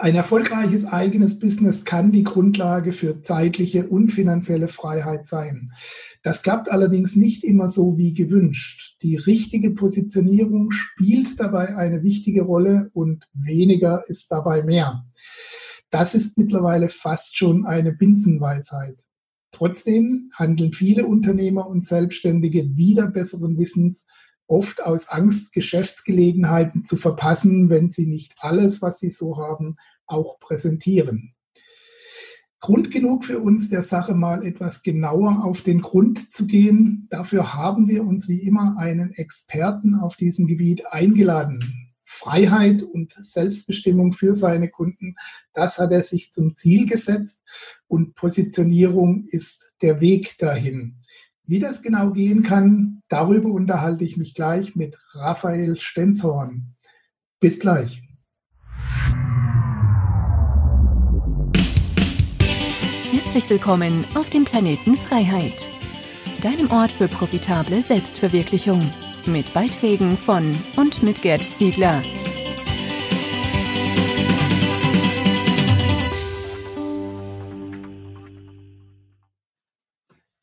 Ein erfolgreiches eigenes Business kann die Grundlage für zeitliche und finanzielle Freiheit sein. Das klappt allerdings nicht immer so wie gewünscht. Die richtige Positionierung spielt dabei eine wichtige Rolle und weniger ist dabei mehr. Das ist mittlerweile fast schon eine Binsenweisheit. Trotzdem handeln viele Unternehmer und Selbstständige wieder besseren Wissens oft aus Angst, Geschäftsgelegenheiten zu verpassen, wenn sie nicht alles, was sie so haben, auch präsentieren. Grund genug für uns, der Sache mal etwas genauer auf den Grund zu gehen. Dafür haben wir uns wie immer einen Experten auf diesem Gebiet eingeladen. Freiheit und Selbstbestimmung für seine Kunden, das hat er sich zum Ziel gesetzt und Positionierung ist der Weg dahin. Wie das genau gehen kann, darüber unterhalte ich mich gleich mit Raphael Stenzhorn. Bis gleich. Herzlich willkommen auf dem Planeten Freiheit, deinem Ort für profitable Selbstverwirklichung, mit Beiträgen von und mit Gerd Ziegler.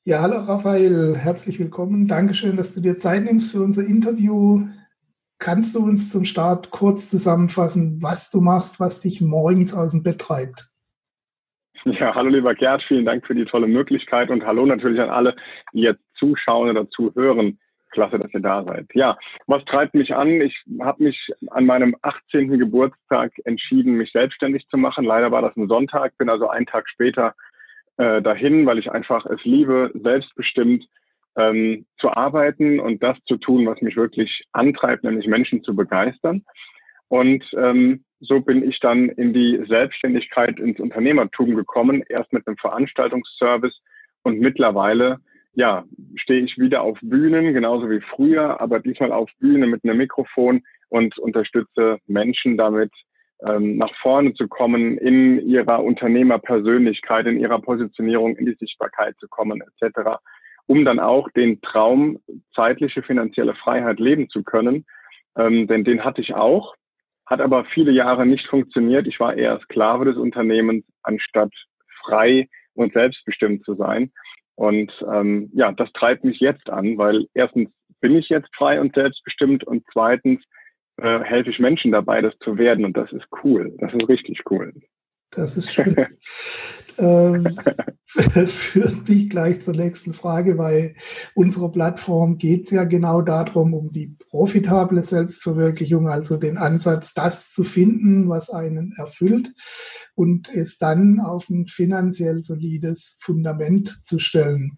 Ja, hallo Raphael, herzlich willkommen. Dankeschön, dass du dir Zeit nimmst für unser Interview. Kannst du uns zum Start kurz zusammenfassen, was du machst, was dich morgens aus dem Bett treibt? Ja, hallo lieber Gerd, vielen Dank für die tolle Möglichkeit und hallo natürlich an alle, die jetzt zuschauen oder zuhören. Klasse, dass ihr da seid. Ja, was treibt mich an? Ich habe mich an meinem 18. Geburtstag entschieden, mich selbstständig zu machen. Leider war das ein Sonntag, bin also einen Tag später äh, dahin, weil ich einfach es liebe, selbstbestimmt ähm, zu arbeiten und das zu tun, was mich wirklich antreibt, nämlich Menschen zu begeistern. Und ähm, so bin ich dann in die Selbstständigkeit, ins Unternehmertum gekommen, erst mit einem Veranstaltungsservice und mittlerweile ja, stehe ich wieder auf Bühnen, genauso wie früher, aber diesmal auf Bühne mit einem Mikrofon und unterstütze Menschen damit, ähm, nach vorne zu kommen, in ihrer Unternehmerpersönlichkeit, in ihrer Positionierung, in die Sichtbarkeit zu kommen, etc., um dann auch den Traum, zeitliche finanzielle Freiheit leben zu können. Ähm, denn den hatte ich auch, hat aber viele Jahre nicht funktioniert. Ich war eher Sklave des Unternehmens, anstatt frei und selbstbestimmt zu sein. Und ähm, ja, das treibt mich jetzt an, weil erstens bin ich jetzt frei und selbstbestimmt und zweitens äh, helfe ich Menschen dabei, das zu werden. Und das ist cool. Das ist richtig cool. Das ist schön. ähm, führt mich gleich zur nächsten Frage, weil unserer Plattform geht es ja genau darum, um die profitable Selbstverwirklichung, also den Ansatz, das zu finden, was einen erfüllt und es dann auf ein finanziell solides Fundament zu stellen.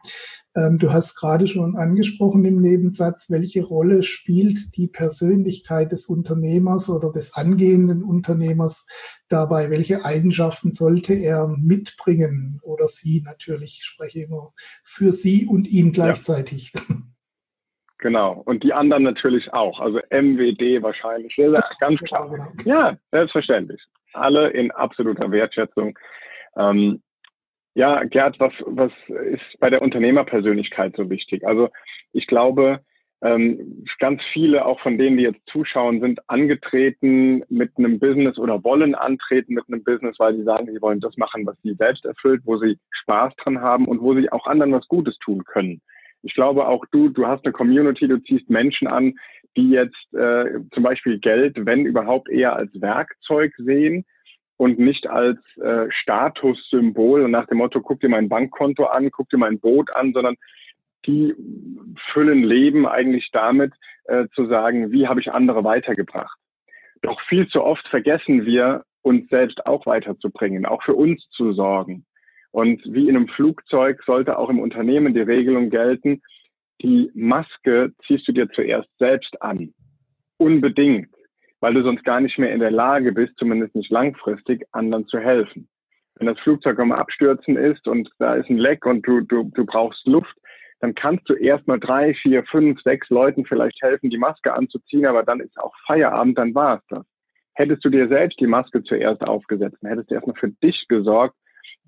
Ähm, du hast gerade schon angesprochen im Nebensatz, welche Rolle spielt die Persönlichkeit des Unternehmers oder des angehenden Unternehmers dabei? Welche Eigenschaften sollte er mitbringen oder sie natürlich? Ich spreche nur für sie und ihn gleichzeitig. Ja. Genau. Und die anderen natürlich auch. Also MWD wahrscheinlich. Ja, ganz klar. Genau. Ja, selbstverständlich. Alle in absoluter Wertschätzung. Ähm, ja, Gerd, was, was ist bei der Unternehmerpersönlichkeit so wichtig? Also ich glaube, ähm, ganz viele, auch von denen, die jetzt zuschauen, sind angetreten mit einem Business oder wollen antreten mit einem Business, weil sie sagen, sie wollen das machen, was sie selbst erfüllt, wo sie Spaß dran haben und wo sie auch anderen was Gutes tun können. Ich glaube auch du, du hast eine Community, du ziehst Menschen an, die jetzt äh, zum Beispiel Geld, wenn überhaupt eher als Werkzeug sehen und nicht als äh, Statussymbol und nach dem Motto, guck dir mein Bankkonto an, guck dir mein Boot an, sondern die füllen Leben eigentlich damit äh, zu sagen, wie habe ich andere weitergebracht. Doch viel zu oft vergessen wir, uns selbst auch weiterzubringen, auch für uns zu sorgen. Und wie in einem Flugzeug sollte auch im Unternehmen die Regelung gelten, die Maske ziehst du dir zuerst selbst an. Unbedingt weil du sonst gar nicht mehr in der Lage bist, zumindest nicht langfristig, anderen zu helfen. Wenn das Flugzeug am Abstürzen ist und da ist ein Leck und du, du, du brauchst Luft, dann kannst du erstmal drei, vier, fünf, sechs Leuten vielleicht helfen, die Maske anzuziehen, aber dann ist auch Feierabend, dann war es das. Hättest du dir selbst die Maske zuerst aufgesetzt, hättest du erstmal für dich gesorgt,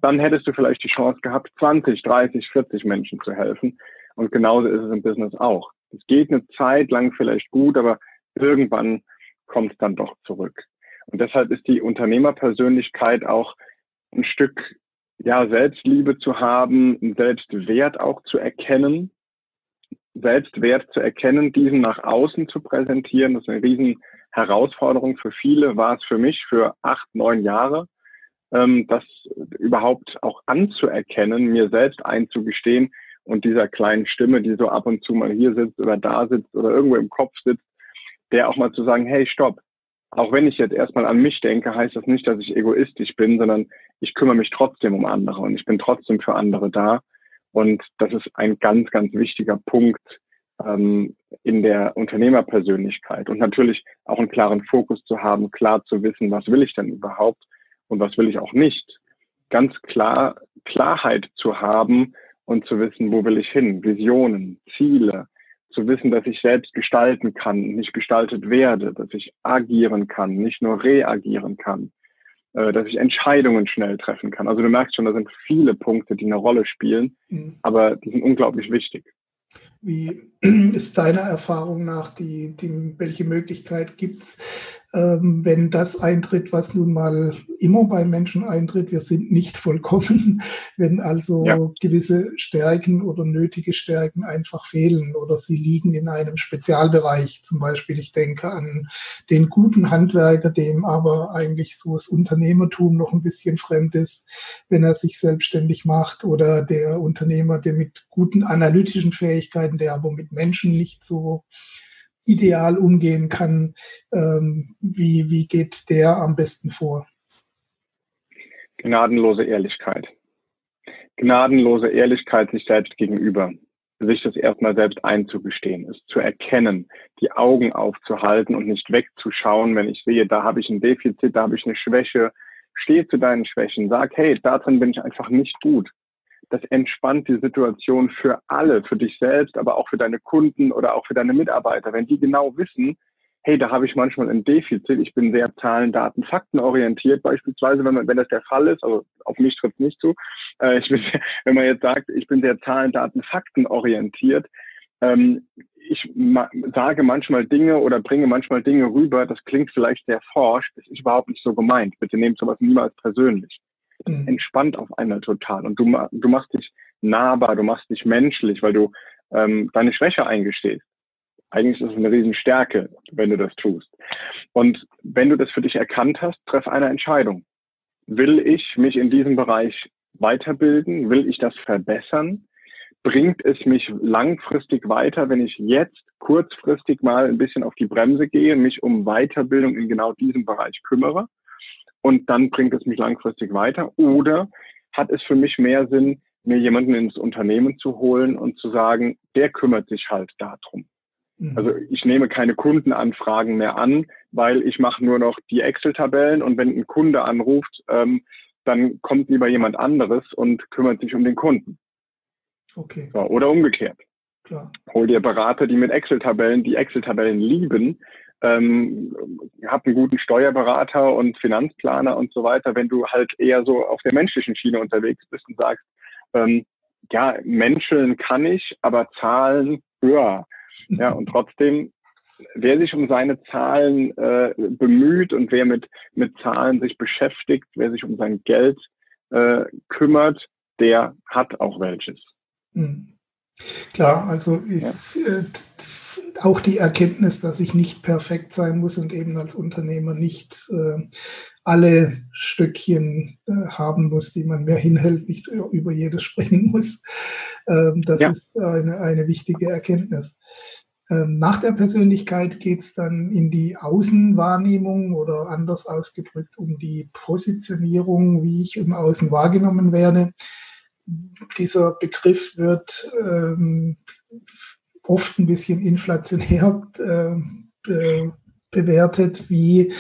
dann hättest du vielleicht die Chance gehabt, 20, 30, 40 Menschen zu helfen. Und genauso ist es im Business auch. Es geht eine Zeit lang vielleicht gut, aber irgendwann kommt dann doch zurück. Und deshalb ist die Unternehmerpersönlichkeit auch ein Stück ja, Selbstliebe zu haben, Selbstwert auch zu erkennen, Selbstwert zu erkennen, diesen nach außen zu präsentieren. Das ist eine riesen Herausforderung für viele, war es für mich für acht, neun Jahre, ähm, das überhaupt auch anzuerkennen, mir selbst einzugestehen und dieser kleinen Stimme, die so ab und zu mal hier sitzt oder da sitzt oder irgendwo im Kopf sitzt, der auch mal zu sagen, hey, stopp. Auch wenn ich jetzt erstmal an mich denke, heißt das nicht, dass ich egoistisch bin, sondern ich kümmere mich trotzdem um andere und ich bin trotzdem für andere da. Und das ist ein ganz, ganz wichtiger Punkt ähm, in der Unternehmerpersönlichkeit. Und natürlich auch einen klaren Fokus zu haben, klar zu wissen, was will ich denn überhaupt und was will ich auch nicht. Ganz klar Klarheit zu haben und zu wissen, wo will ich hin, Visionen, Ziele, zu wissen, dass ich selbst gestalten kann, nicht gestaltet werde, dass ich agieren kann, nicht nur reagieren kann, äh, dass ich Entscheidungen schnell treffen kann. Also du merkst schon, da sind viele Punkte, die eine Rolle spielen, mhm. aber die sind unglaublich wichtig. Wie ist deiner Erfahrung nach die, die welche Möglichkeit gibt es, wenn das eintritt, was nun mal immer bei Menschen eintritt. Wir sind nicht vollkommen, wenn also ja. gewisse Stärken oder nötige Stärken einfach fehlen oder sie liegen in einem Spezialbereich. Zum Beispiel, ich denke an den guten Handwerker, dem aber eigentlich so das Unternehmertum noch ein bisschen fremd ist, wenn er sich selbstständig macht oder der Unternehmer, der mit guten analytischen Fähigkeiten, der aber mit Menschen nicht so ideal umgehen kann. Ähm, wie, wie geht der am besten vor? Gnadenlose Ehrlichkeit. Gnadenlose Ehrlichkeit sich selbst gegenüber. Sich das erstmal selbst einzugestehen, es zu erkennen, die Augen aufzuhalten und nicht wegzuschauen, wenn ich sehe, da habe ich ein Defizit, da habe ich eine Schwäche. Steh zu deinen Schwächen, sag, hey, darin bin ich einfach nicht gut das entspannt die Situation für alle, für dich selbst, aber auch für deine Kunden oder auch für deine Mitarbeiter. Wenn die genau wissen, hey, da habe ich manchmal ein Defizit, ich bin sehr Zahlen, Daten, Fakten orientiert, beispielsweise, wenn, man, wenn das der Fall ist, also auf mich trifft es nicht zu, äh, ich bin, wenn man jetzt sagt, ich bin sehr Zahlen, Daten, Fakten orientiert, ähm, ich ma sage manchmal Dinge oder bringe manchmal Dinge rüber, das klingt vielleicht sehr forsch, das ist überhaupt nicht so gemeint. Bitte nehmt sowas niemals persönlich mhm. entspannt auf einmal total. Und du, du machst dich nahbar, du machst dich menschlich, weil du ähm, deine Schwäche eingestehst. Eigentlich ist es eine Riesenstärke, wenn du das tust. Und wenn du das für dich erkannt hast, treff eine Entscheidung. Will ich mich in diesem Bereich weiterbilden? Will ich das verbessern? Bringt es mich langfristig weiter, wenn ich jetzt kurzfristig mal ein bisschen auf die Bremse gehe, mich um Weiterbildung in genau diesem Bereich kümmere? Und dann bringt es mich langfristig weiter? Oder hat es für mich mehr Sinn, mir jemanden ins Unternehmen zu holen und zu sagen, der kümmert sich halt darum. Mhm. Also ich nehme keine Kundenanfragen mehr an, weil ich mache nur noch die Excel-Tabellen und wenn ein Kunde anruft, ähm, dann kommt lieber jemand anderes und kümmert sich um den Kunden. Okay. So, oder umgekehrt. Klar. Hol dir Berater, die mit Excel-Tabellen, die Excel-Tabellen lieben, ähm, hab einen guten Steuerberater und Finanzplaner und so weiter, wenn du halt eher so auf der menschlichen Schiene unterwegs bist und sagst, ähm, ja, menscheln kann ich, aber Zahlen, ja. Ja, und trotzdem, wer sich um seine Zahlen äh, bemüht und wer mit, mit Zahlen sich beschäftigt, wer sich um sein Geld äh, kümmert, der hat auch welches. Hm. Klar, also ist, ja. äh, auch die Erkenntnis, dass ich nicht perfekt sein muss und eben als Unternehmer nicht äh, alle Stückchen äh, haben muss, die man mir hinhält, nicht über jedes springen muss. Ähm, das ja. ist eine, eine wichtige Erkenntnis. Ähm, nach der Persönlichkeit geht es dann in die Außenwahrnehmung oder anders ausgedrückt um die Positionierung, wie ich im Außen wahrgenommen werde. Dieser Begriff wird ähm, oft ein bisschen inflationär äh, be bewertet, wie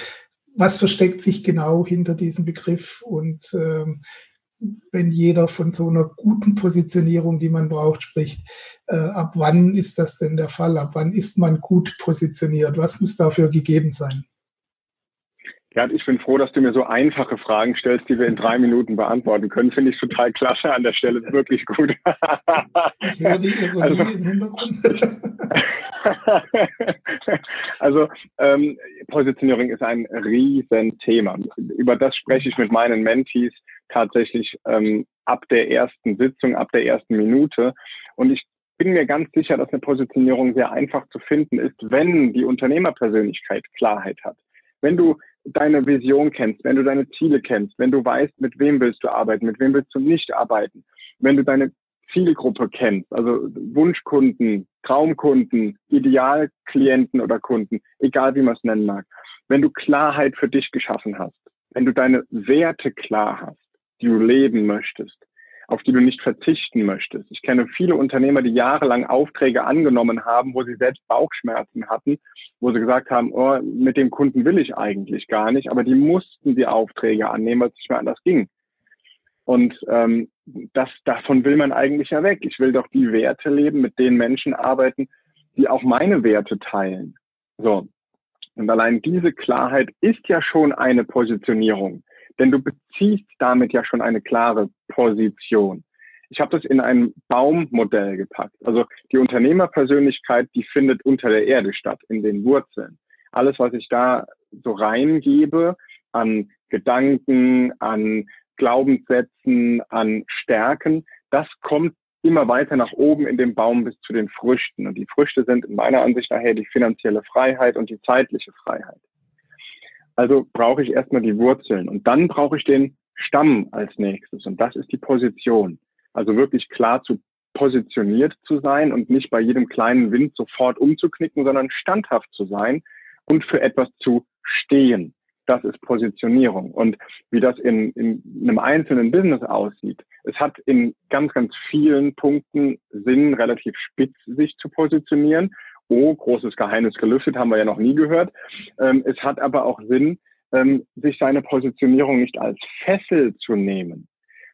was versteckt sich genau hinter diesem Begriff und äh, wenn jeder von so einer guten Positionierung, die man braucht, spricht, äh, ab wann ist das denn der Fall? Ab wann ist man gut positioniert? Was muss dafür gegeben sein? Gerd, ich bin froh, dass du mir so einfache Fragen stellst, die wir in drei Minuten beantworten können. Finde ich total klasse an der Stelle. Wirklich gut. ich höre die Ironie also, im Hintergrund. also ähm, Positionierung ist ein Riesenthema. Über das spreche ich mit meinen Mentees tatsächlich ähm, ab der ersten Sitzung, ab der ersten Minute. Und ich bin mir ganz sicher, dass eine Positionierung sehr einfach zu finden ist, wenn die Unternehmerpersönlichkeit Klarheit hat. Wenn du deine Vision kennst, wenn du deine Ziele kennst, wenn du weißt, mit wem willst du arbeiten, mit wem willst du nicht arbeiten, wenn du deine Zielgruppe kennst, also Wunschkunden, Traumkunden, Idealklienten oder Kunden, egal wie man es nennen mag, wenn du Klarheit für dich geschaffen hast, wenn du deine Werte klar hast, die du leben möchtest, auf die du nicht verzichten möchtest. Ich kenne viele Unternehmer, die jahrelang Aufträge angenommen haben, wo sie selbst Bauchschmerzen hatten, wo sie gesagt haben, oh, mit dem Kunden will ich eigentlich gar nicht, aber die mussten die Aufträge annehmen, weil es nicht mehr anders ging. Und ähm, das, davon will man eigentlich ja weg. Ich will doch die Werte leben, mit den Menschen arbeiten, die auch meine Werte teilen. So. Und allein diese Klarheit ist ja schon eine Positionierung, denn du beziehst damit ja schon eine klare Position. Ich habe das in ein Baummodell gepackt. Also die Unternehmerpersönlichkeit, die findet unter der Erde statt, in den Wurzeln. Alles, was ich da so reingebe an Gedanken, an Glaubenssätzen, an Stärken, das kommt immer weiter nach oben in dem Baum bis zu den Früchten. Und die Früchte sind in meiner Ansicht nachher die finanzielle Freiheit und die zeitliche Freiheit. Also brauche ich erstmal die Wurzeln und dann brauche ich den Stamm als nächstes. Und das ist die Position. Also wirklich klar zu positioniert zu sein und nicht bei jedem kleinen Wind sofort umzuknicken, sondern standhaft zu sein und für etwas zu stehen das ist Positionierung. Und wie das in, in einem einzelnen Business aussieht, es hat in ganz, ganz vielen Punkten Sinn, relativ spitz sich zu positionieren. Oh, großes Geheimnis gelüftet, haben wir ja noch nie gehört. Ähm, es hat aber auch Sinn, ähm, sich seine Positionierung nicht als Fessel zu nehmen,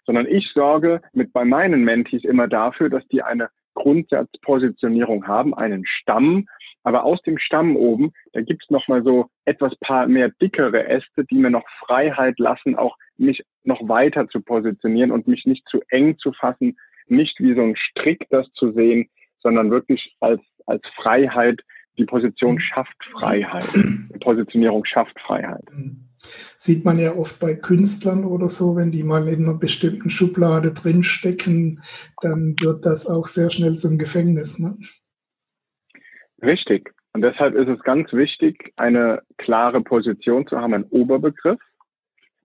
sondern ich sorge mit bei meinen Mentees immer dafür, dass die eine Grundsatzpositionierung haben, einen Stamm, aber aus dem Stamm oben, da gibt's noch mal so etwas paar mehr dickere Äste, die mir noch Freiheit lassen, auch mich noch weiter zu positionieren und mich nicht zu eng zu fassen, nicht wie so ein Strick das zu sehen, sondern wirklich als, als Freiheit. Die Position schafft Freiheit. Die Positionierung schafft Freiheit. Sieht man ja oft bei Künstlern oder so, wenn die mal in einer bestimmten Schublade drinstecken, dann wird das auch sehr schnell zum Gefängnis. Ne? Richtig. Und deshalb ist es ganz wichtig, eine klare Position zu haben, einen Oberbegriff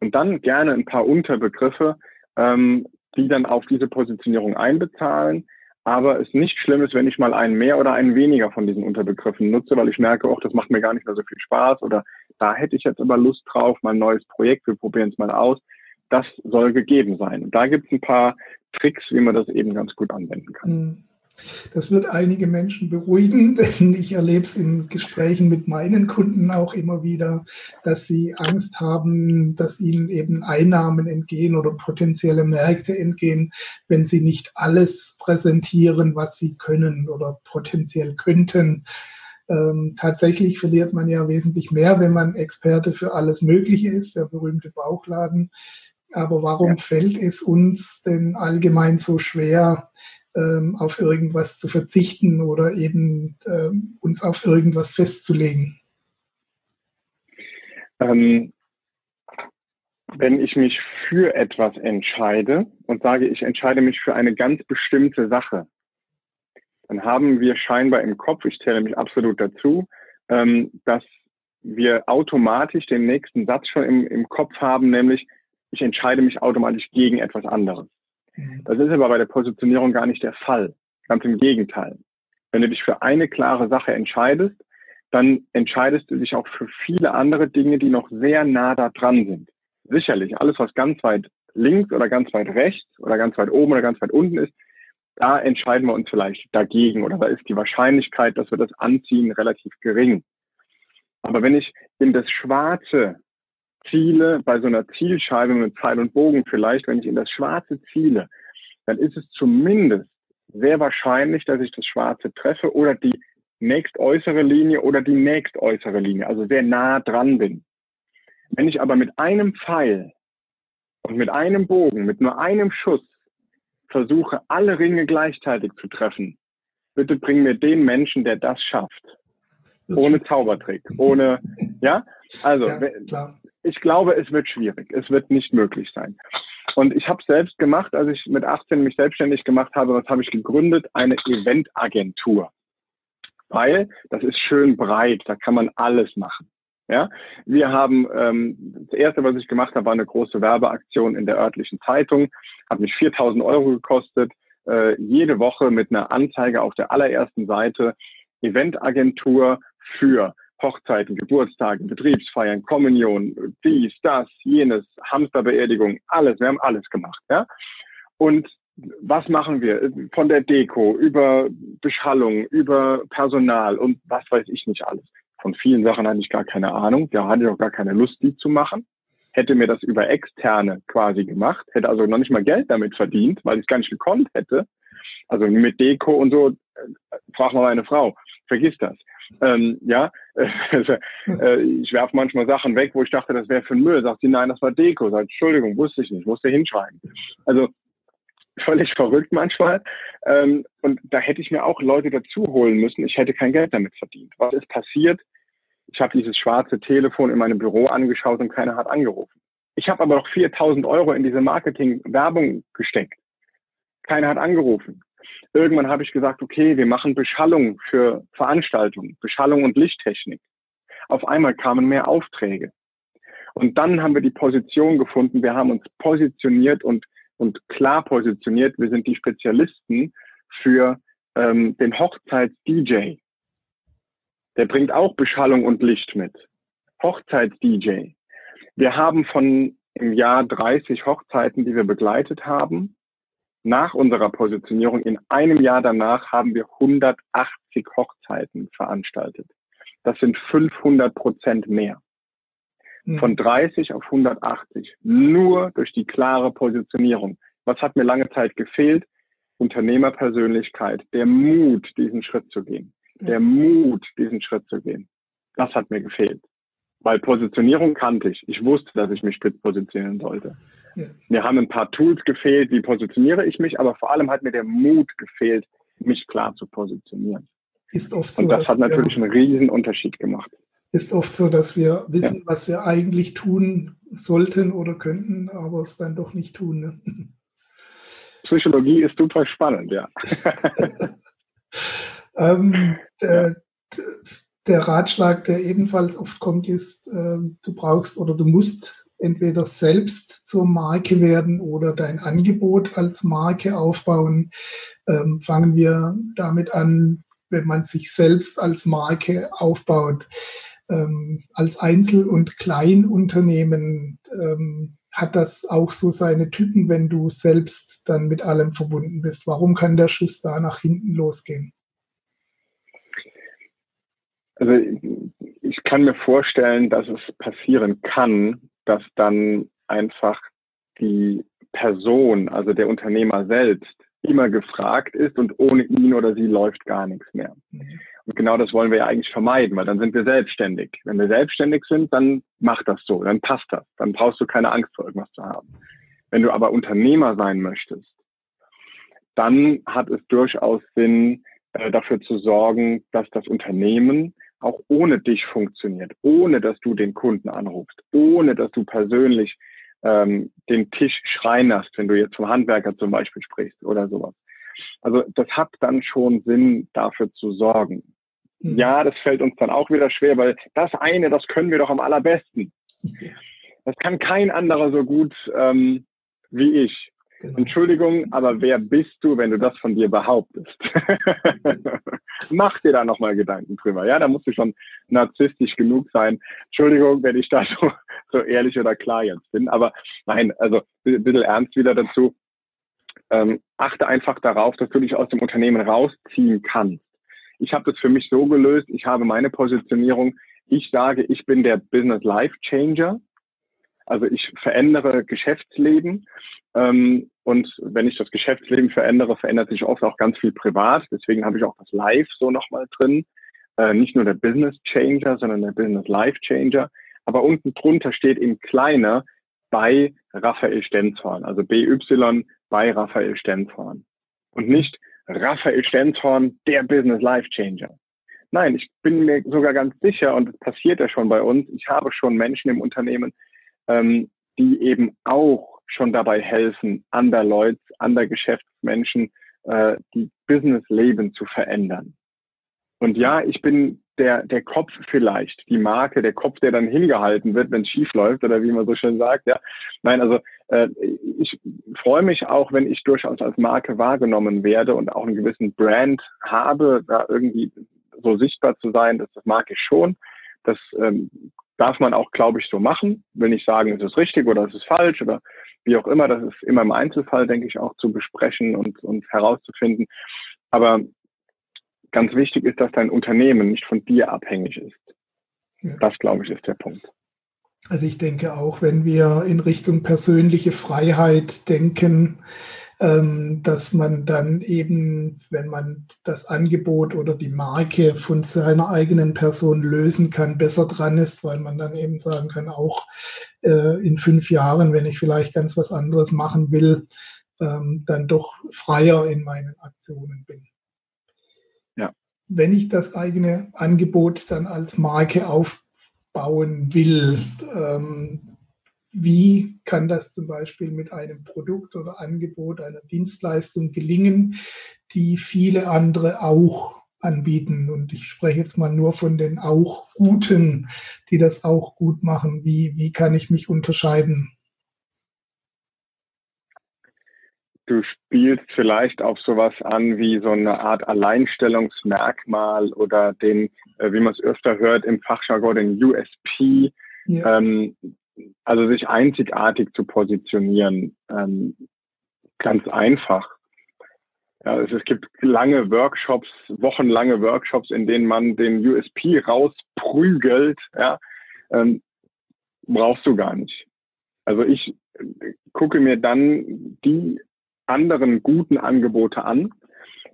und dann gerne ein paar Unterbegriffe, ähm, die dann auf diese Positionierung einbezahlen. Aber es nicht schlimm ist, wenn ich mal einen mehr oder einen weniger von diesen Unterbegriffen nutze, weil ich merke, auch das macht mir gar nicht mehr so viel Spaß oder da hätte ich jetzt aber Lust drauf, mal ein neues Projekt, wir probieren es mal aus. Das soll gegeben sein. Und da gibt es ein paar Tricks, wie man das eben ganz gut anwenden kann. Das wird einige Menschen beruhigen, denn ich erlebe es in Gesprächen mit meinen Kunden auch immer wieder, dass sie Angst haben, dass ihnen eben Einnahmen entgehen oder potenzielle Märkte entgehen, wenn sie nicht alles präsentieren, was sie können oder potenziell könnten. Ähm, tatsächlich verliert man ja wesentlich mehr, wenn man Experte für alles Mögliche ist, der berühmte Bauchladen. Aber warum ja. fällt es uns denn allgemein so schwer, ähm, auf irgendwas zu verzichten oder eben ähm, uns auf irgendwas festzulegen? Ähm, wenn ich mich für etwas entscheide und sage, ich entscheide mich für eine ganz bestimmte Sache, dann haben wir scheinbar im Kopf, ich zähle mich absolut dazu, ähm, dass wir automatisch den nächsten Satz schon im, im Kopf haben, nämlich ich entscheide mich automatisch gegen etwas anderes. Mhm. Das ist aber bei der Positionierung gar nicht der Fall. Ganz im Gegenteil. Wenn du dich für eine klare Sache entscheidest, dann entscheidest du dich auch für viele andere Dinge, die noch sehr nah da dran sind. Sicherlich, alles, was ganz weit links oder ganz weit rechts oder ganz weit oben oder ganz weit unten ist, da entscheiden wir uns vielleicht dagegen oder da ist die Wahrscheinlichkeit, dass wir das anziehen, relativ gering. Aber wenn ich in das Schwarze ziele, bei so einer Zielscheibe mit Pfeil und Bogen vielleicht, wenn ich in das Schwarze ziele, dann ist es zumindest sehr wahrscheinlich, dass ich das Schwarze treffe oder die nächstäußere Linie oder die nächstäußere Linie, also sehr nah dran bin. Wenn ich aber mit einem Pfeil und mit einem Bogen, mit nur einem Schuss versuche, alle Ringe gleichzeitig zu treffen, bitte bring mir den Menschen, der das schafft. Ohne Zaubertrick, ohne, ja? Also, ja, ich glaube, es wird schwierig. Es wird nicht möglich sein. Und ich habe selbst gemacht, als ich mit 18 mich selbstständig gemacht habe, was habe ich gegründet? Eine Eventagentur. Weil das ist schön breit, da kann man alles machen. Ja, wir haben ähm, das erste, was ich gemacht habe, war eine große Werbeaktion in der örtlichen Zeitung, hat mich 4.000 Euro gekostet. Äh, jede Woche mit einer Anzeige auf der allerersten Seite Eventagentur für Hochzeiten, Geburtstage, Betriebsfeiern, Kommunion, dies, das, jenes, Hamsterbeerdigung, alles. Wir haben alles gemacht. Ja? Und was machen wir? Von der Deko über Beschallung, über Personal und was weiß ich nicht alles. Von vielen Sachen hatte ich gar keine Ahnung. Da hatte ich auch gar keine Lust, die zu machen. Hätte mir das über Externe quasi gemacht, hätte also noch nicht mal Geld damit verdient, weil ich es gar nicht gekonnt hätte. Also mit Deko und so, äh, frag mal meine Frau, vergiss das. Ähm, ja, also, äh, ich werfe manchmal Sachen weg, wo ich dachte, das wäre für Müll. Sagt sie, nein, das war Deko. Sagt, Entschuldigung, wusste ich nicht, musste hinschreiben. Also völlig verrückt manchmal. Ähm, und da hätte ich mir auch Leute dazu holen müssen. Ich hätte kein Geld damit verdient. Was ist passiert? Ich habe dieses schwarze Telefon in meinem Büro angeschaut und keiner hat angerufen. Ich habe aber noch 4000 Euro in diese Marketing-Werbung gesteckt. Keiner hat angerufen. Irgendwann habe ich gesagt, okay, wir machen Beschallung für Veranstaltungen, Beschallung und Lichttechnik. Auf einmal kamen mehr Aufträge. Und dann haben wir die Position gefunden, wir haben uns positioniert und, und klar positioniert, wir sind die Spezialisten für ähm, den Hochzeits-DJ. Der bringt auch Beschallung und Licht mit. Hochzeits-DJ. Wir haben von im Jahr 30 Hochzeiten, die wir begleitet haben, nach unserer Positionierung in einem Jahr danach haben wir 180 Hochzeiten veranstaltet. Das sind 500 Prozent mehr. Hm. Von 30 auf 180. Nur durch die klare Positionierung. Was hat mir lange Zeit gefehlt? Unternehmerpersönlichkeit, der Mut, diesen Schritt zu gehen. Der Mut, diesen Schritt zu gehen. Das hat mir gefehlt. Weil Positionierung kannte ich. Ich wusste, dass ich mich spitz positionieren sollte. Mir haben ein paar Tools gefehlt, wie positioniere ich mich, aber vor allem hat mir der Mut gefehlt, mich klar zu positionieren. Ist oft so. Und das hat natürlich einen riesen Unterschied gemacht. Ist oft so, dass wir wissen, ja. was wir eigentlich tun sollten oder könnten, aber es dann doch nicht tun. Ne? Psychologie ist super spannend, ja. ähm, der, der Ratschlag, der ebenfalls oft kommt, ist, äh, du brauchst oder du musst entweder selbst zur Marke werden oder dein Angebot als Marke aufbauen. Ähm, fangen wir damit an, wenn man sich selbst als Marke aufbaut. Ähm, als Einzel- und Kleinunternehmen ähm, hat das auch so seine Typen, wenn du selbst dann mit allem verbunden bist. Warum kann der Schuss da nach hinten losgehen? Also ich kann mir vorstellen, dass es passieren kann, dass dann einfach die Person, also der Unternehmer selbst, immer gefragt ist und ohne ihn oder sie läuft gar nichts mehr. Mhm. Und genau das wollen wir ja eigentlich vermeiden, weil dann sind wir selbstständig. Wenn wir selbstständig sind, dann macht das so, dann passt das. Dann brauchst du keine Angst vor irgendwas zu haben. Wenn du aber Unternehmer sein möchtest, dann hat es durchaus Sinn, äh, dafür zu sorgen, dass das Unternehmen auch ohne dich funktioniert, ohne dass du den Kunden anrufst, ohne dass du persönlich ähm, den Tisch schreinerst, wenn du jetzt vom Handwerker zum Beispiel sprichst oder sowas. Also das hat dann schon Sinn, dafür zu sorgen. Mhm. Ja, das fällt uns dann auch wieder schwer, weil das eine, das können wir doch am allerbesten. Das kann kein anderer so gut ähm, wie ich. Genau. Entschuldigung, aber wer bist du, wenn du das von dir behauptest? Mach dir da nochmal Gedanken drüber. Ja, da musst du schon narzisstisch genug sein. Entschuldigung, wenn ich da so, so ehrlich oder klar jetzt bin. Aber nein, also ein bisschen ernst wieder dazu. Ähm, achte einfach darauf, dass du dich aus dem Unternehmen rausziehen kannst. Ich habe das für mich so gelöst. Ich habe meine Positionierung. Ich sage, ich bin der Business Life Changer. Also ich verändere Geschäftsleben ähm, und wenn ich das Geschäftsleben verändere, verändert sich oft auch ganz viel privat. Deswegen habe ich auch das Live so nochmal drin. Äh, nicht nur der Business Changer, sondern der Business Life Changer. Aber unten drunter steht eben kleiner bei Raphael Stenzhorn, also BY bei Raphael Stenzhorn. Und nicht Raphael Stenzhorn, der Business Life Changer. Nein, ich bin mir sogar ganz sicher, und das passiert ja schon bei uns, ich habe schon Menschen im Unternehmen, ähm, die eben auch schon dabei helfen, andere Leute, andere Geschäftsmenschen, äh, die Businessleben zu verändern. Und ja, ich bin der, der Kopf vielleicht, die Marke, der Kopf, der dann hingehalten wird, wenn es schief läuft oder wie man so schön sagt. Ja, nein, also äh, ich freue mich auch, wenn ich durchaus als Marke wahrgenommen werde und auch einen gewissen Brand habe, da irgendwie so sichtbar zu sein, dass das mag ich schon. Das ähm, darf man auch, glaube ich, so machen. Will nicht sagen, es ist richtig oder es ist falsch oder wie auch immer. Das ist immer im Einzelfall, denke ich, auch zu besprechen und, und herauszufinden. Aber ganz wichtig ist, dass dein Unternehmen nicht von dir abhängig ist. Ja. Das, glaube ich, ist der Punkt. Also ich denke auch, wenn wir in Richtung persönliche Freiheit denken, dass man dann eben, wenn man das Angebot oder die Marke von seiner eigenen Person lösen kann, besser dran ist, weil man dann eben sagen kann, auch äh, in fünf Jahren, wenn ich vielleicht ganz was anderes machen will, ähm, dann doch freier in meinen Aktionen bin. Ja. Wenn ich das eigene Angebot dann als Marke aufbauen will, ähm, wie kann das zum Beispiel mit einem Produkt oder Angebot, einer Dienstleistung gelingen, die viele andere auch anbieten. Und ich spreche jetzt mal nur von den auch Guten, die das auch gut machen. Wie, wie kann ich mich unterscheiden? Du spielst vielleicht auf sowas an wie so eine Art Alleinstellungsmerkmal oder den, äh, wie man es öfter hört im Fachjargon, den USP. Ja. Ähm, also sich einzigartig zu positionieren, ähm, ganz einfach. Ja, es, es, gibt lange Workshops, wochenlange Workshops, in denen man den USP rausprügelt. Ja, ähm, brauchst du gar nicht. Also ich äh, gucke mir dann die anderen guten Angebote an,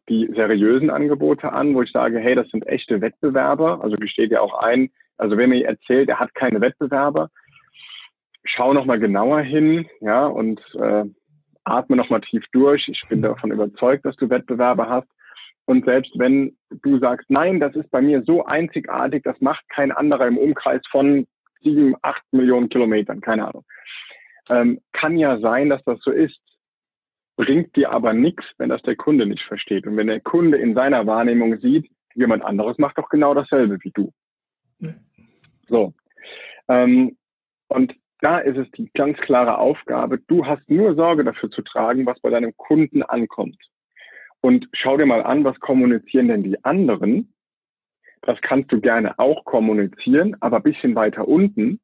die seriösen Angebote an, wo ich sage, hey, das sind echte Wettbewerber. Also gesteht ja auch ein, also wer mir erzählt, er hat keine Wettbewerber, schau nochmal genauer hin, ja, und äh, atme nochmal tief durch. Ich bin davon überzeugt, dass du Wettbewerber hast. Und selbst wenn du sagst, nein, das ist bei mir so einzigartig, das macht kein anderer im Umkreis von sieben, acht Millionen Kilometern, keine Ahnung. Ähm, kann ja sein, dass das so ist, bringt dir aber nichts, wenn das der Kunde nicht versteht. Und wenn der Kunde in seiner Wahrnehmung sieht, jemand anderes macht doch genau dasselbe wie du. So. Ähm, und da ist es die ganz klare Aufgabe, du hast nur Sorge dafür zu tragen, was bei deinem Kunden ankommt. Und schau dir mal an, was kommunizieren denn die anderen? Das kannst du gerne auch kommunizieren, aber bisschen weiter unten.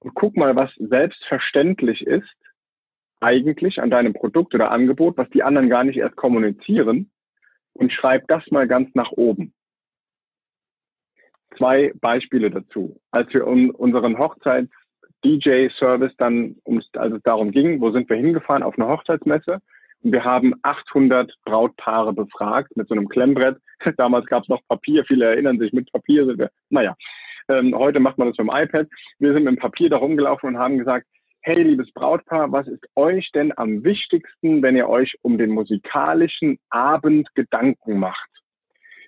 Und guck mal, was selbstverständlich ist, eigentlich an deinem Produkt oder Angebot, was die anderen gar nicht erst kommunizieren. Und schreib das mal ganz nach oben. Zwei Beispiele dazu. Als wir unseren Hochzeits DJ-Service dann, um es also darum ging, wo sind wir hingefahren auf eine Hochzeitsmesse. Und wir haben 800 Brautpaare befragt mit so einem Klemmbrett. Damals gab es noch Papier, viele erinnern sich, mit Papier sind wir, naja, ähm, heute macht man das mit dem iPad. Wir sind mit dem Papier da rumgelaufen und haben gesagt, hey, liebes Brautpaar, was ist euch denn am wichtigsten, wenn ihr euch um den musikalischen Abend Gedanken macht?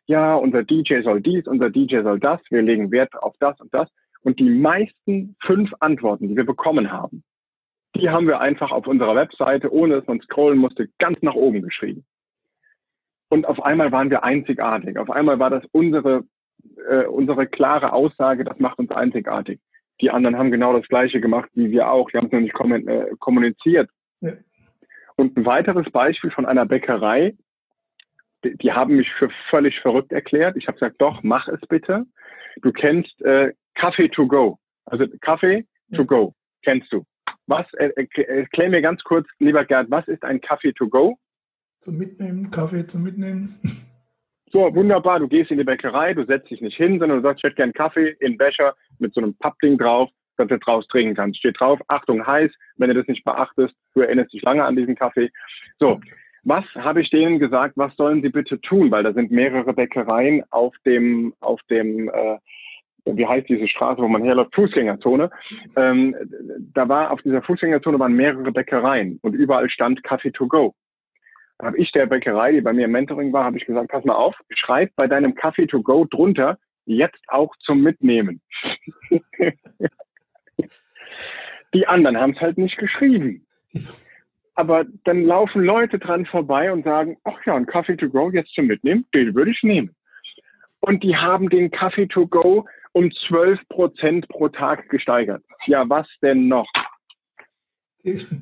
Ja, unser DJ soll dies, unser DJ soll das, wir legen Wert auf das und das. Und die meisten fünf Antworten, die wir bekommen haben, die haben wir einfach auf unserer Webseite, ohne dass man scrollen musste, ganz nach oben geschrieben. Und auf einmal waren wir einzigartig. Auf einmal war das unsere, äh, unsere klare Aussage, das macht uns einzigartig. Die anderen haben genau das Gleiche gemacht wie wir auch. Die haben es noch nicht äh, kommuniziert. Ja. Und ein weiteres Beispiel von einer Bäckerei, die, die haben mich für völlig verrückt erklärt. Ich habe gesagt, doch, mach es bitte. Du kennst äh, Kaffee to go. Also Kaffee to go. Kennst du. Was, äh, äh, erklär mir ganz kurz, lieber Gerd, was ist ein Kaffee to go? Zum Mitnehmen, Kaffee zum Mitnehmen. So, wunderbar. Du gehst in die Bäckerei, du setzt dich nicht hin, sondern du sagst, ich hätte gern Kaffee in Becher mit so einem Pappding drauf, dass du draus trinken kannst. Steht drauf, Achtung, heiß. Wenn du das nicht beachtest, du erinnerst dich lange an diesen Kaffee. So, was habe ich denen gesagt? Was sollen sie bitte tun? Weil da sind mehrere Bäckereien auf dem, auf dem äh, wie heißt diese Straße, wo man herläuft, Fußgängerzone. Ähm, da war auf dieser Fußgängerzone waren mehrere Bäckereien und überall stand Kaffee to go. habe ich der Bäckerei, die bei mir im Mentoring war, habe ich gesagt, pass mal auf, schreib bei deinem Kaffee to go drunter, jetzt auch zum Mitnehmen. die anderen haben es halt nicht geschrieben. Aber dann laufen Leute dran vorbei und sagen, ach ja, ein Kaffee to go jetzt zum Mitnehmen, den würde ich nehmen. Und die haben den Kaffee to go um 12 Prozent pro Tag gesteigert. Ja, was denn noch? Ist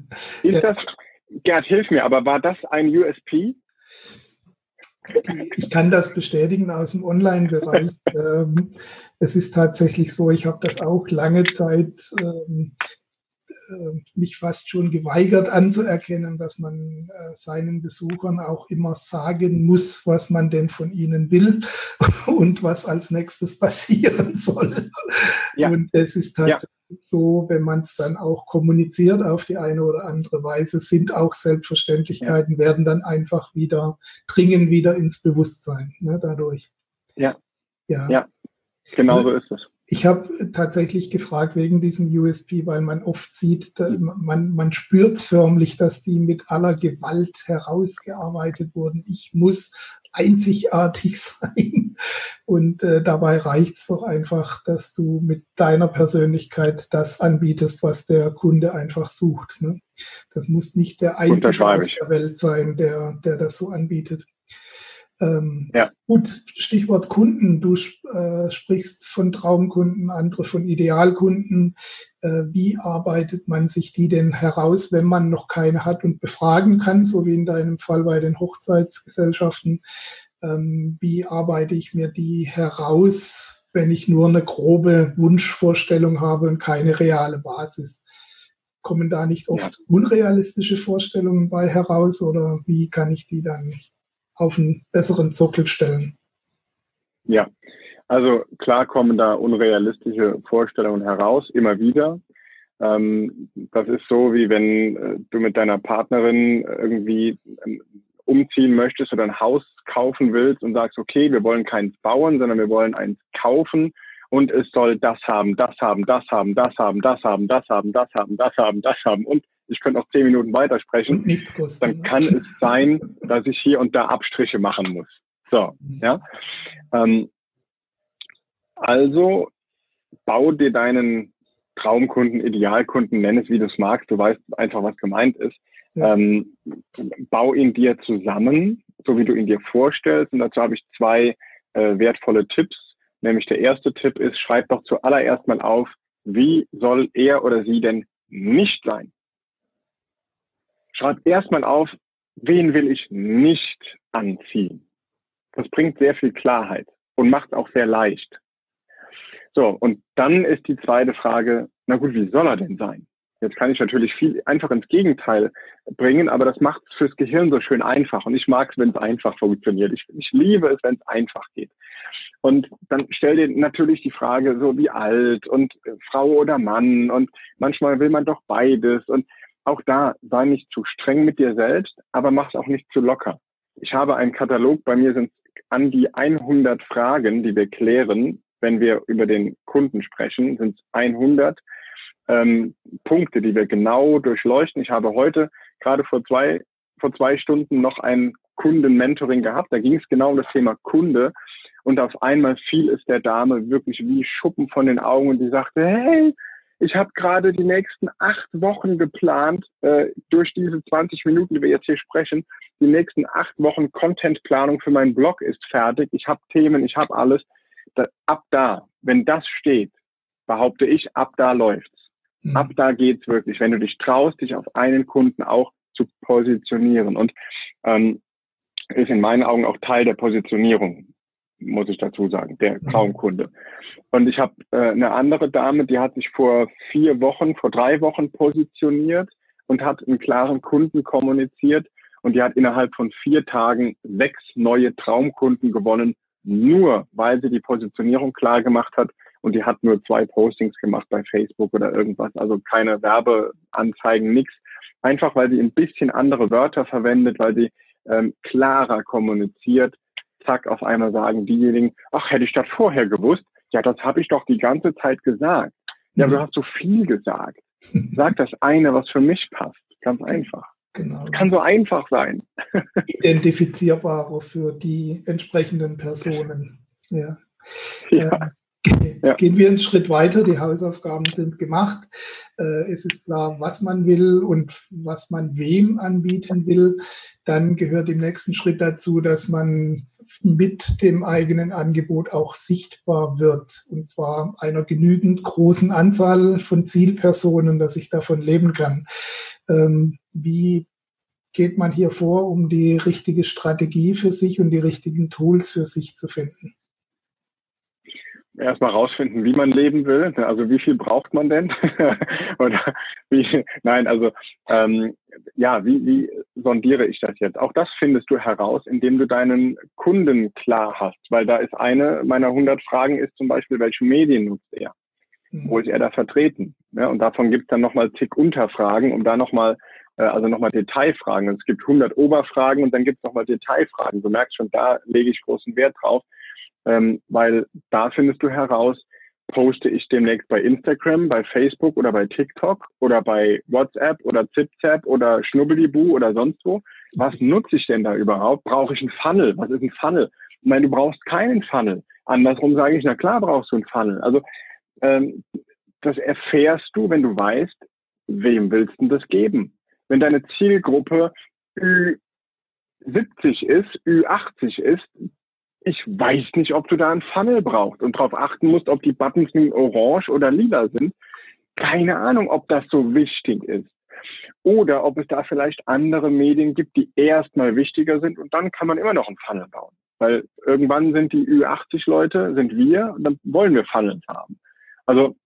das, Gerd, hilf mir, aber war das ein USP? Ich kann das bestätigen aus dem Online-Bereich. Ähm, es ist tatsächlich so, ich habe das auch lange Zeit ähm, äh, mich fast schon geweigert anzuerkennen, dass man äh, seinen Besuchern auch immer sagen muss, was man denn von ihnen will und was als nächstes passieren soll. Ja. Und es ist tatsächlich ja. so, wenn man es dann auch kommuniziert auf die eine oder andere Weise, sind auch Selbstverständlichkeiten, ja. werden dann einfach wieder, dringen wieder ins Bewusstsein ne, dadurch. Ja. Ja. ja. Genau also, so ist es. Ich habe tatsächlich gefragt wegen diesem USP, weil man oft sieht, man, man spürt förmlich, dass die mit aller Gewalt herausgearbeitet wurden. Ich muss einzigartig sein. Und äh, dabei reicht es doch einfach, dass du mit deiner Persönlichkeit das anbietest, was der Kunde einfach sucht. Ne? Das muss nicht der Einzige auf der Welt sein, der, der das so anbietet. Ähm, ja. Gut, Stichwort Kunden. Du äh, sprichst von Traumkunden, andere von Idealkunden. Äh, wie arbeitet man sich die denn heraus, wenn man noch keine hat und befragen kann, so wie in deinem Fall bei den Hochzeitsgesellschaften? Ähm, wie arbeite ich mir die heraus, wenn ich nur eine grobe Wunschvorstellung habe und keine reale Basis? Kommen da nicht oft ja. unrealistische Vorstellungen bei heraus oder wie kann ich die dann auf einen besseren Sockel stellen? Ja, also klar kommen da unrealistische Vorstellungen heraus, immer wieder. Ähm, das ist so, wie wenn äh, du mit deiner Partnerin irgendwie ähm, umziehen möchtest oder ein Haus kaufen willst und sagst, okay, wir wollen keins bauen, sondern wir wollen eins kaufen und es soll das haben, das haben, das haben, das haben, das haben, das haben, das haben, das haben, das haben und ich könnte noch zehn Minuten weitersprechen, kosten, dann ne? kann es sein, dass ich hier und da Abstriche machen muss. So, mhm. ja. Ähm, also bau dir deinen Traumkunden, Idealkunden, nenn es wie du es magst, du weißt einfach, was gemeint ist. Ja. Ähm, bau ihn dir zusammen, so wie du ihn dir vorstellst. Und dazu habe ich zwei äh, wertvolle Tipps. Nämlich der erste Tipp ist, schreib doch zuallererst mal auf, wie soll er oder sie denn nicht sein? Schreib erstmal auf, wen will ich nicht anziehen. Das bringt sehr viel Klarheit und macht auch sehr leicht. So, und dann ist die zweite Frage, na gut, wie soll er denn sein? Jetzt kann ich natürlich viel einfach ins Gegenteil bringen, aber das macht es fürs Gehirn so schön einfach. Und ich mag es, wenn es einfach funktioniert. Ich, ich liebe es, wenn es einfach geht. Und dann stell dir natürlich die Frage, so wie alt und äh, Frau oder Mann. Und manchmal will man doch beides. Und auch da, sei nicht zu streng mit dir selbst, aber mach es auch nicht zu locker. Ich habe einen Katalog, bei mir sind an die 100 Fragen, die wir klären, wenn wir über den Kunden sprechen, sind es 100 ähm, Punkte, die wir genau durchleuchten. Ich habe heute gerade vor zwei, vor zwei Stunden noch ein Kunden-Mentoring gehabt. Da ging es genau um das Thema Kunde. Und auf einmal fiel es der Dame wirklich wie Schuppen von den Augen und die sagte, hey, ich habe gerade die nächsten acht Wochen geplant, äh, durch diese 20 Minuten, die wir jetzt hier sprechen. Die nächsten acht Wochen Contentplanung für meinen Blog ist fertig. Ich habe Themen, ich habe alles. Da, ab da, wenn das steht, behaupte ich, ab da läuft's. Mhm. Ab da geht's wirklich, wenn du dich traust, dich auf einen Kunden auch zu positionieren. Und ähm, ist in meinen Augen auch Teil der Positionierung muss ich dazu sagen, der mhm. Traumkunde. Und ich habe äh, eine andere Dame, die hat sich vor vier Wochen, vor drei Wochen positioniert und hat einen klaren Kunden kommuniziert und die hat innerhalb von vier Tagen sechs neue Traumkunden gewonnen, nur weil sie die Positionierung klar gemacht hat und die hat nur zwei Postings gemacht bei Facebook oder irgendwas, also keine Werbeanzeigen, nichts. Einfach weil sie ein bisschen andere Wörter verwendet, weil sie ähm, klarer kommuniziert zack, auf einmal sagen diejenigen, ach, hätte ich das vorher gewusst, ja, das habe ich doch die ganze Zeit gesagt. Ja, mhm. du hast so viel gesagt. Sag das eine, was für mich passt. Ganz einfach. Genau. Kann so einfach sein. identifizierbarer für die entsprechenden Personen. Ja. ja. Ähm, ja. Gehen wir einen Schritt weiter. Die Hausaufgaben sind gemacht. Äh, es ist klar, was man will und was man wem anbieten will. Dann gehört im nächsten Schritt dazu, dass man mit dem eigenen Angebot auch sichtbar wird. Und zwar einer genügend großen Anzahl von Zielpersonen, dass ich davon leben kann. Ähm, wie geht man hier vor, um die richtige Strategie für sich und die richtigen Tools für sich zu finden? Erstmal rausfinden, wie man leben will. Also wie viel braucht man denn? Oder wie, nein, also ähm, ja, wie, wie sondiere ich das jetzt? Auch das findest du heraus, indem du deinen Kunden klar hast. Weil da ist eine meiner 100 Fragen ist zum Beispiel, welche Medien nutzt er? Mhm. Wo ist er da vertreten? Ja, und davon gibt es dann nochmal zig Unterfragen, um da nochmal äh, also nochmal Detailfragen. Es gibt 100 Oberfragen und dann gibt es nochmal Detailfragen. Du merkst schon, da lege ich großen Wert drauf, ähm, weil da findest du heraus, poste ich demnächst bei Instagram, bei Facebook oder bei TikTok oder bei WhatsApp oder ZipZap oder Schnubbelibu oder sonst wo. Was nutze ich denn da überhaupt? Brauche ich einen Funnel? Was ist ein Funnel? Ich meine, du brauchst keinen Funnel. Andersrum sage ich, na klar brauchst du einen Funnel. Also ähm, das erfährst du, wenn du weißt, wem willst du das geben? Wenn deine Zielgruppe Ü70 ist, Ü80 ist, ich weiß nicht, ob du da einen Funnel brauchst und darauf achten musst, ob die Buttons nun orange oder lila sind. Keine Ahnung, ob das so wichtig ist. Oder ob es da vielleicht andere Medien gibt, die erstmal wichtiger sind und dann kann man immer noch einen Funnel bauen. Weil irgendwann sind die Ü80-Leute, sind wir und dann wollen wir Funnels haben. Also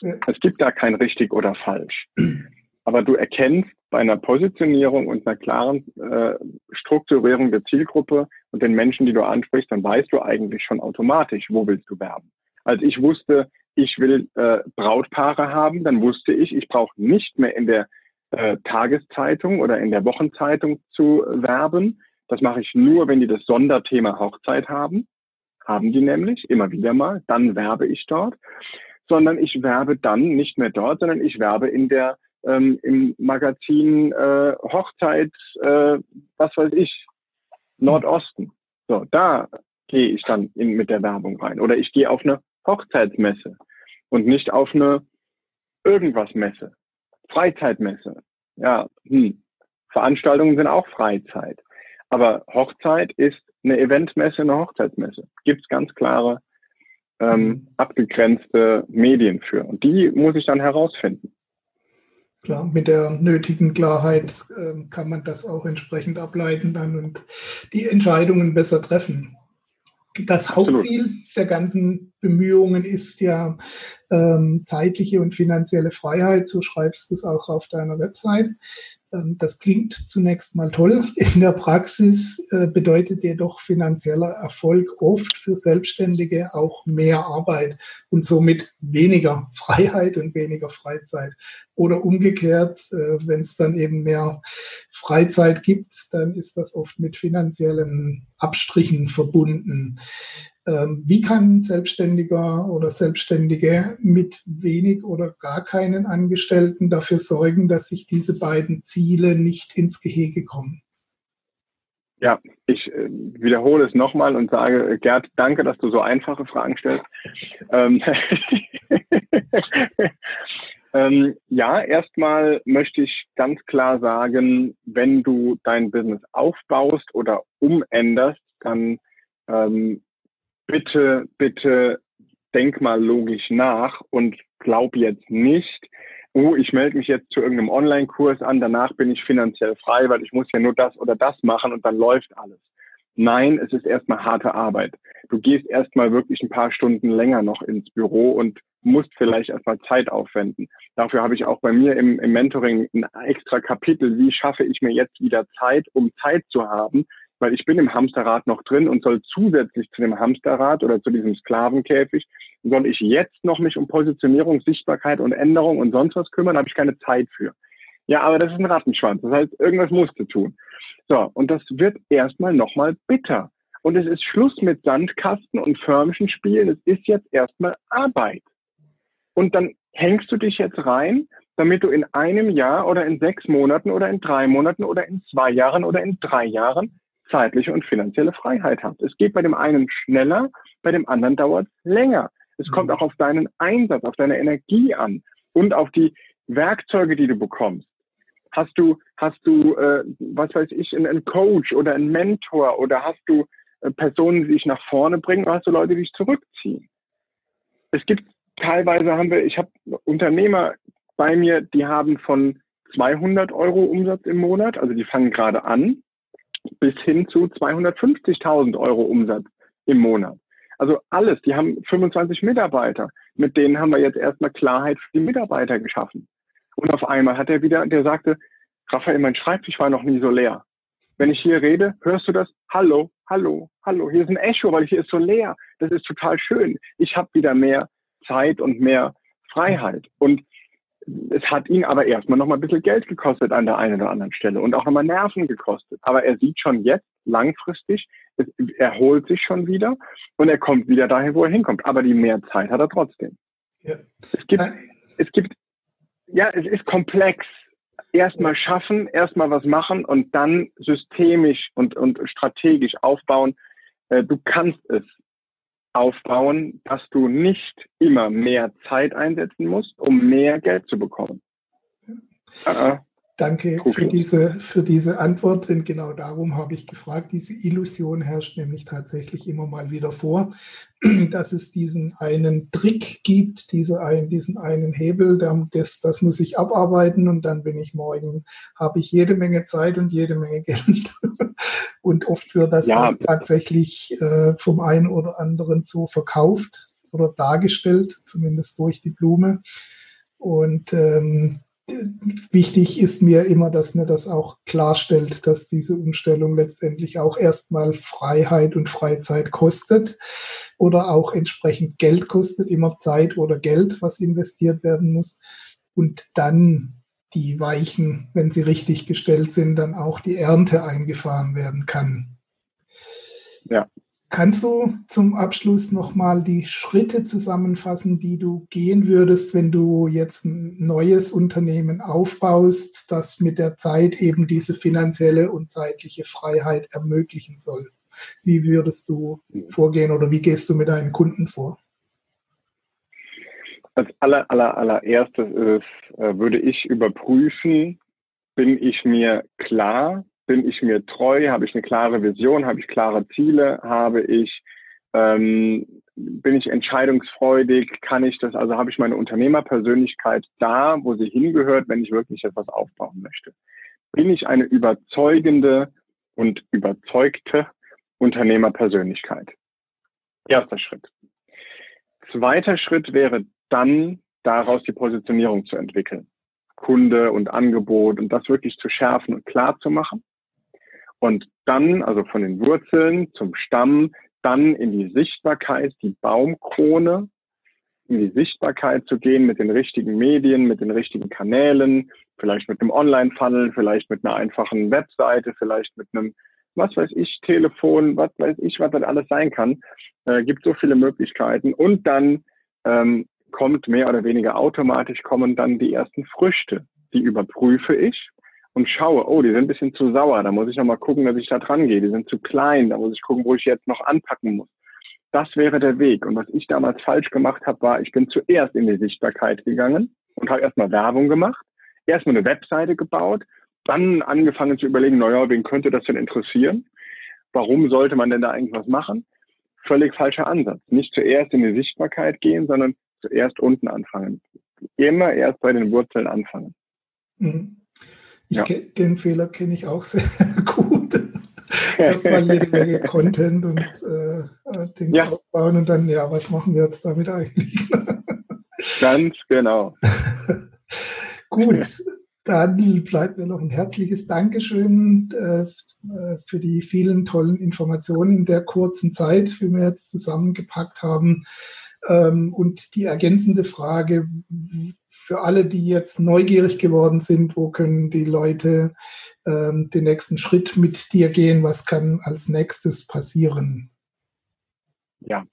es gibt da kein richtig oder falsch. Aber du erkennst bei einer Positionierung und einer klaren äh, Strukturierung der Zielgruppe und den Menschen, die du ansprichst, dann weißt du eigentlich schon automatisch, wo willst du werben. Als ich wusste, ich will äh, Brautpaare haben, dann wusste ich, ich brauche nicht mehr in der äh, Tageszeitung oder in der Wochenzeitung zu werben. Das mache ich nur, wenn die das Sonderthema Hochzeit haben. Haben die nämlich, immer wieder mal. Dann werbe ich dort. Sondern ich werbe dann nicht mehr dort, sondern ich werbe in der ähm, im Magazin äh, Hochzeit, äh, was weiß ich, Nordosten. So, da gehe ich dann in, mit der Werbung rein. Oder ich gehe auf eine Hochzeitsmesse und nicht auf eine irgendwas Messe, Freizeitmesse. Ja, hm. Veranstaltungen sind auch Freizeit. Aber Hochzeit ist eine Eventmesse, eine Hochzeitsmesse. Gibt es ganz klare ähm, mhm. abgegrenzte Medien für. Und die muss ich dann herausfinden. Klar, mit der nötigen Klarheit äh, kann man das auch entsprechend ableiten dann und die Entscheidungen besser treffen. Das Hauptziel der ganzen Bemühungen ist ja ähm, zeitliche und finanzielle Freiheit. So schreibst du es auch auf deiner Website. Ähm, das klingt zunächst mal toll. In der Praxis äh, bedeutet jedoch finanzieller Erfolg oft für Selbstständige auch mehr Arbeit und somit weniger Freiheit und weniger Freizeit. Oder umgekehrt, äh, wenn es dann eben mehr Freizeit gibt, dann ist das oft mit finanziellen Abstrichen verbunden. Ähm, wie kann Selbstständiger oder Selbstständige mit wenig oder gar keinen Angestellten dafür sorgen, dass sich diese beiden Ziele nicht ins Gehege kommen? Ja, ich äh, wiederhole es nochmal und sage, Gerd, danke, dass du so einfache Fragen stellst. ähm, ähm, ja, erstmal möchte ich ganz klar sagen, wenn du dein Business aufbaust oder umänderst, dann ähm, bitte, bitte denk mal logisch nach und glaub jetzt nicht, oh, ich melde mich jetzt zu irgendeinem Online-Kurs an, danach bin ich finanziell frei, weil ich muss ja nur das oder das machen und dann läuft alles. Nein, es ist erstmal harte Arbeit. Du gehst erstmal wirklich ein paar Stunden länger noch ins Büro und musst vielleicht erstmal Zeit aufwenden. Dafür habe ich auch bei mir im, im Mentoring ein extra Kapitel, wie schaffe ich mir jetzt wieder Zeit, um Zeit zu haben, weil ich bin im Hamsterrad noch drin und soll zusätzlich zu dem Hamsterrad oder zu diesem Sklavenkäfig, soll ich jetzt noch mich um Positionierung, Sichtbarkeit und Änderung und sonst was kümmern, habe ich keine Zeit für. Ja, aber das ist ein Rattenschwanz. Das heißt, irgendwas musst du tun. So, und das wird erstmal nochmal bitter. Und es ist Schluss mit Sandkasten und förmischen Spielen. Es ist jetzt erstmal Arbeit. Und dann hängst du dich jetzt rein damit du in einem Jahr oder in sechs Monaten oder in drei Monaten oder in zwei Jahren oder in drei Jahren zeitliche und finanzielle Freiheit hast. Es geht bei dem einen schneller, bei dem anderen dauert es länger. Es kommt mhm. auch auf deinen Einsatz, auf deine Energie an und auf die Werkzeuge, die du bekommst. Hast du, hast du, äh, was weiß ich, einen Coach oder einen Mentor oder hast du äh, Personen, die dich nach vorne bringen oder hast du Leute, die dich zurückziehen? Es gibt teilweise haben wir, ich habe Unternehmer bei mir, die haben von 200 Euro Umsatz im Monat, also die fangen gerade an, bis hin zu 250.000 Euro Umsatz im Monat. Also alles, die haben 25 Mitarbeiter. Mit denen haben wir jetzt erstmal Klarheit für die Mitarbeiter geschaffen. Und auf einmal hat er wieder, der sagte, Raphael, mein Schreibtisch war noch nie so leer. Wenn ich hier rede, hörst du das? Hallo, hallo, hallo. Hier ist ein Echo, weil hier ist so leer. Das ist total schön. Ich habe wieder mehr Zeit und mehr Freiheit. Und es hat ihn aber erstmal noch mal ein bisschen Geld gekostet an der einen oder anderen Stelle und auch nochmal Nerven gekostet. Aber er sieht schon jetzt langfristig, es erholt sich schon wieder und er kommt wieder dahin, wo er hinkommt. Aber die mehr Zeit hat er trotzdem. Ja. Es gibt, es gibt, ja, es ist komplex. Erstmal schaffen, erstmal was machen und dann systemisch und, und strategisch aufbauen. Äh, du kannst es aufbauen, dass du nicht immer mehr Zeit einsetzen musst, um mehr Geld zu bekommen. Ja. Danke für diese, für diese Antwort, denn genau darum habe ich gefragt. Diese Illusion herrscht nämlich tatsächlich immer mal wieder vor, dass es diesen einen Trick gibt, diese ein, diesen einen Hebel, das, das muss ich abarbeiten und dann bin ich morgen, habe ich jede Menge Zeit und jede Menge Geld. Und oft wird das ja. tatsächlich äh, vom einen oder anderen so verkauft oder dargestellt, zumindest durch die Blume. Und ähm, wichtig ist mir immer, dass mir das auch klarstellt, dass diese Umstellung letztendlich auch erstmal Freiheit und Freizeit kostet oder auch entsprechend Geld kostet, immer Zeit oder Geld, was investiert werden muss. Und dann die Weichen, wenn sie richtig gestellt sind, dann auch die Ernte eingefahren werden kann. Ja. Kannst du zum Abschluss nochmal die Schritte zusammenfassen, die du gehen würdest, wenn du jetzt ein neues Unternehmen aufbaust, das mit der Zeit eben diese finanzielle und zeitliche Freiheit ermöglichen soll? Wie würdest du vorgehen oder wie gehst du mit deinen Kunden vor? Als aller, aller, allererstes ist, äh, würde ich überprüfen, bin ich mir klar, bin ich mir treu, habe ich eine klare Vision, habe ich klare Ziele, habe ich, ähm, bin ich entscheidungsfreudig, kann ich das, also habe ich meine Unternehmerpersönlichkeit da, wo sie hingehört, wenn ich wirklich etwas aufbauen möchte. Bin ich eine überzeugende und überzeugte Unternehmerpersönlichkeit? Erster Schritt. Zweiter Schritt wäre dann, daraus die Positionierung zu entwickeln. Kunde und Angebot und das wirklich zu schärfen und klar zu machen. Und dann, also von den Wurzeln zum Stamm, dann in die Sichtbarkeit, die Baumkrone, in die Sichtbarkeit zu gehen mit den richtigen Medien, mit den richtigen Kanälen, vielleicht mit einem Online-Funnel, vielleicht mit einer einfachen Webseite, vielleicht mit einem, was weiß ich, Telefon, was weiß ich, was das alles sein kann. Äh, gibt so viele Möglichkeiten. Und dann ähm, kommt mehr oder weniger automatisch, kommen dann die ersten Früchte. Die überprüfe ich und schaue, oh, die sind ein bisschen zu sauer, da muss ich nochmal gucken, dass ich da dran gehe. Die sind zu klein, da muss ich gucken, wo ich jetzt noch anpacken muss. Das wäre der Weg. Und was ich damals falsch gemacht habe, war, ich bin zuerst in die Sichtbarkeit gegangen und habe erstmal Werbung gemacht, erstmal eine Webseite gebaut, dann angefangen zu überlegen, naja, wen könnte das denn interessieren? Warum sollte man denn da eigentlich was machen? Völlig falscher Ansatz. Nicht zuerst in die Sichtbarkeit gehen, sondern zuerst unten anfangen. Immer erst bei den Wurzeln anfangen. Mhm. Ich ja. Den Fehler kenne ich auch sehr gut. Erstmal jede Menge Content und äh, äh, Dinge ja. aufbauen und dann, ja, was machen wir jetzt damit eigentlich? Ganz genau. gut, dann bleibt mir noch ein herzliches Dankeschön äh, äh, für die vielen tollen Informationen in der kurzen Zeit, wie wir jetzt zusammengepackt haben. Ähm, und die ergänzende Frage, für alle, die jetzt neugierig geworden sind, wo können die Leute ähm, den nächsten Schritt mit dir gehen? Was kann als nächstes passieren? Ja,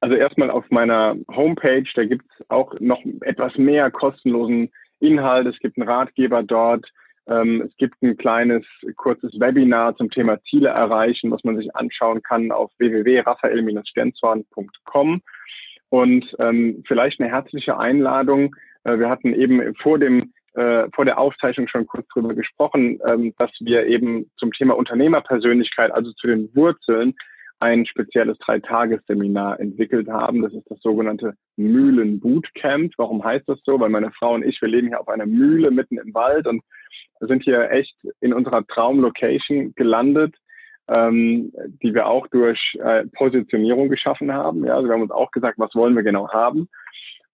also erstmal auf meiner Homepage, da gibt es auch noch etwas mehr kostenlosen Inhalt, es gibt einen Ratgeber dort, ähm, es gibt ein kleines, kurzes Webinar zum Thema Ziele erreichen, was man sich anschauen kann auf www.raphael-stenzorn.com. Und ähm, vielleicht eine herzliche Einladung. Äh, wir hatten eben vor dem äh, vor der Aufzeichnung schon kurz drüber gesprochen, ähm, dass wir eben zum Thema Unternehmerpersönlichkeit, also zu den Wurzeln, ein spezielles Dreitagesseminar entwickelt haben. Das ist das sogenannte Mühlen Bootcamp. Warum heißt das so? Weil meine Frau und ich, wir leben hier auf einer Mühle mitten im Wald und sind hier echt in unserer Traumlocation gelandet, ähm, die wir auch durch äh, Positionierung geschaffen haben. Ja, also wir haben uns auch gesagt, was wollen wir genau haben?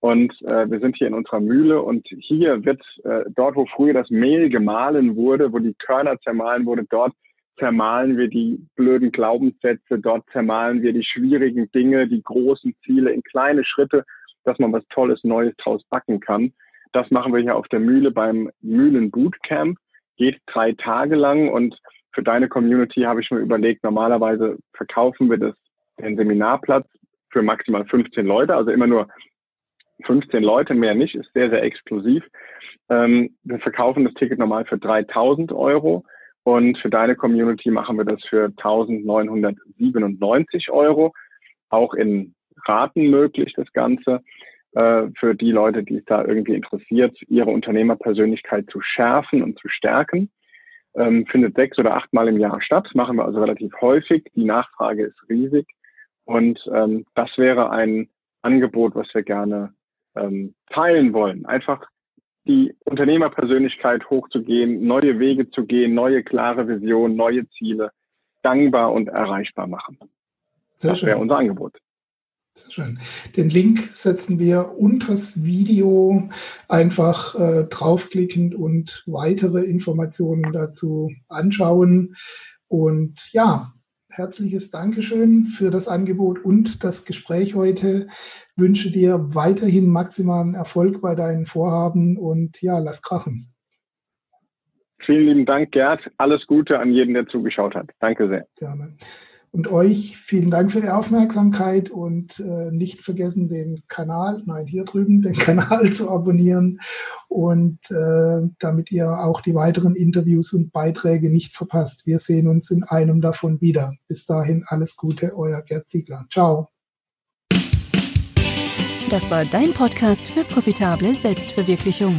Und äh, wir sind hier in unserer Mühle und hier wird äh, dort, wo früher das Mehl gemahlen wurde, wo die Körner zermahlen wurde, dort zermahlen wir die blöden Glaubenssätze, dort zermahlen wir die schwierigen Dinge, die großen Ziele in kleine Schritte, dass man was Tolles, Neues draus backen kann. Das machen wir hier auf der Mühle beim Mühlen Bootcamp. Geht drei Tage lang und für deine Community habe ich mir überlegt, normalerweise verkaufen wir das, den Seminarplatz für maximal 15 Leute, also immer nur 15 Leute, mehr nicht, ist sehr, sehr exklusiv. Ähm, wir verkaufen das Ticket normal für 3000 Euro und für deine Community machen wir das für 1997 Euro, auch in Raten möglich, das Ganze. Äh, für die Leute, die es da irgendwie interessiert, ihre Unternehmerpersönlichkeit zu schärfen und zu stärken. Ähm, findet sechs oder achtmal im Jahr statt, machen wir also relativ häufig. Die Nachfrage ist riesig und ähm, das wäre ein Angebot, was wir gerne ähm, teilen wollen. Einfach die Unternehmerpersönlichkeit hochzugehen, neue Wege zu gehen, neue klare Visionen, neue Ziele gangbar und erreichbar machen. Sehr das wäre unser Angebot. Sehr schön. Den Link setzen wir unter das Video einfach äh, draufklicken und weitere Informationen dazu anschauen. Und ja, herzliches Dankeschön für das Angebot und das Gespräch heute. Wünsche dir weiterhin maximalen Erfolg bei deinen Vorhaben und ja, lass krachen. Vielen lieben Dank, Gerd. Alles Gute an jeden, der zugeschaut hat. Danke sehr. Gerne. Und euch vielen Dank für die Aufmerksamkeit und äh, nicht vergessen, den Kanal, nein, hier drüben, den Kanal zu abonnieren und äh, damit ihr auch die weiteren Interviews und Beiträge nicht verpasst. Wir sehen uns in einem davon wieder. Bis dahin alles Gute, euer Gerd Ziegler. Ciao. Das war dein Podcast für profitable Selbstverwirklichung.